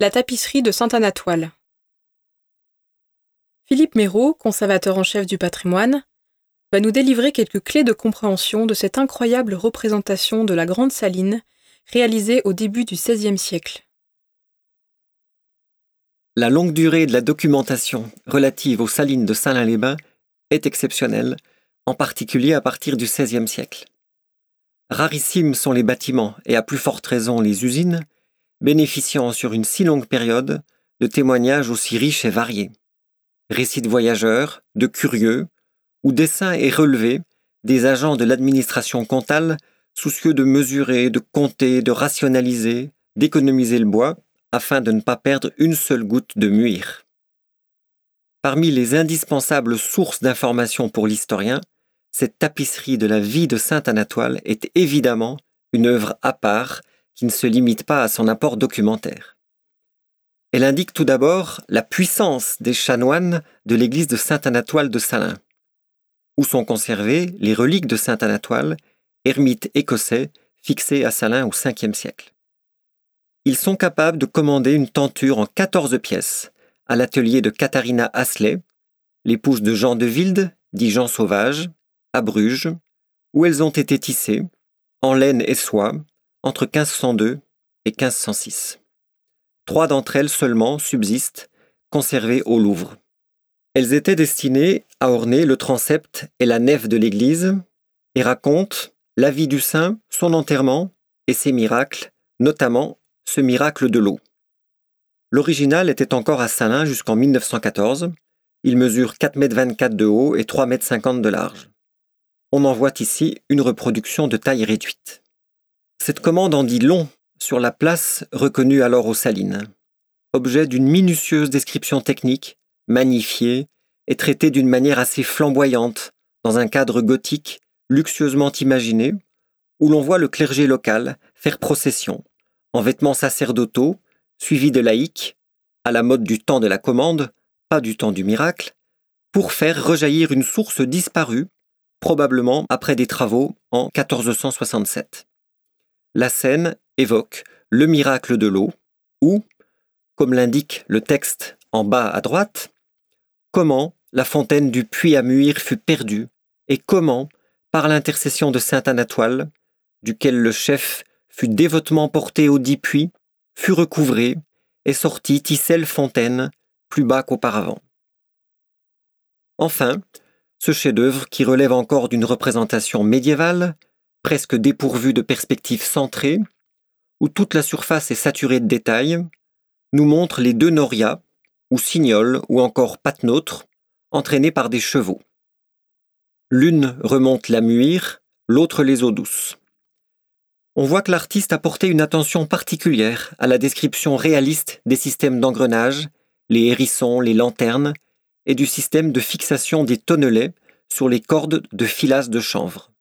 La tapisserie de Saint-Anatoile. Philippe Méraud, conservateur en chef du patrimoine, va nous délivrer quelques clés de compréhension de cette incroyable représentation de la Grande Saline réalisée au début du XVIe siècle. La longue durée de la documentation relative aux salines de Saint-Lin-les-Bains est exceptionnelle, en particulier à partir du XVIe siècle. Rarissimes sont les bâtiments, et à plus forte raison les usines, bénéficiant sur une si longue période de témoignages aussi riches et variés. Récits de voyageurs, de curieux, ou dessins et relevés des agents de l'administration comptable soucieux de mesurer, de compter, de rationaliser, d'économiser le bois, afin de ne pas perdre une seule goutte de muir. Parmi les indispensables sources d'informations pour l'historien, cette tapisserie de la vie de Saint Anatoile est évidemment une œuvre à part qui ne se limite pas à son apport documentaire. Elle indique tout d'abord la puissance des chanoines de l'église de Saint Anatoile de Salins, où sont conservées les reliques de Saint Anatoile, ermite écossais fixé à Salins au Ve siècle. Ils sont capables de commander une tenture en 14 pièces à l'atelier de Katharina Hasley, l'épouse de Jean de Wilde, dit Jean Sauvage, à Bruges, où elles ont été tissées, en laine et soie, entre 1502 et 1506. Trois d'entre elles seulement subsistent, conservées au Louvre. Elles étaient destinées à orner le transept et la nef de l'église et racontent la vie du saint, son enterrement et ses miracles, notamment ce miracle de l'eau. L'original était encore à Salins jusqu'en 1914. Il mesure 4,24 m de haut et 3,50 m de large. On en voit ici une reproduction de taille réduite. Cette commande en dit long sur la place reconnue alors aux Salines, objet d'une minutieuse description technique, magnifiée et traitée d'une manière assez flamboyante, dans un cadre gothique luxueusement imaginé, où l'on voit le clergé local faire procession, en vêtements sacerdotaux, suivis de laïcs, à la mode du temps de la commande, pas du temps du miracle, pour faire rejaillir une source disparue, probablement après des travaux en 1467 la scène évoque le miracle de l'eau, ou, comme l'indique le texte en bas à droite, comment la fontaine du puits à Muir fut perdue, et comment, par l'intercession de saint Anatoile, duquel le chef fut dévotement porté au dit puits, fut recouvré et sortit Tisselle Fontaine plus bas qu'auparavant. Enfin, ce chef-d'œuvre qui relève encore d'une représentation médiévale presque dépourvu de perspectives centrées, où toute la surface est saturée de détails, nous montre les deux norias, ou signoles, ou encore patnôtres, entraînés par des chevaux. L'une remonte la muire, l'autre les eaux douces. On voit que l'artiste a porté une attention particulière à la description réaliste des systèmes d'engrenage, les hérissons, les lanternes, et du système de fixation des tonnelets sur les cordes de filasse de chanvre.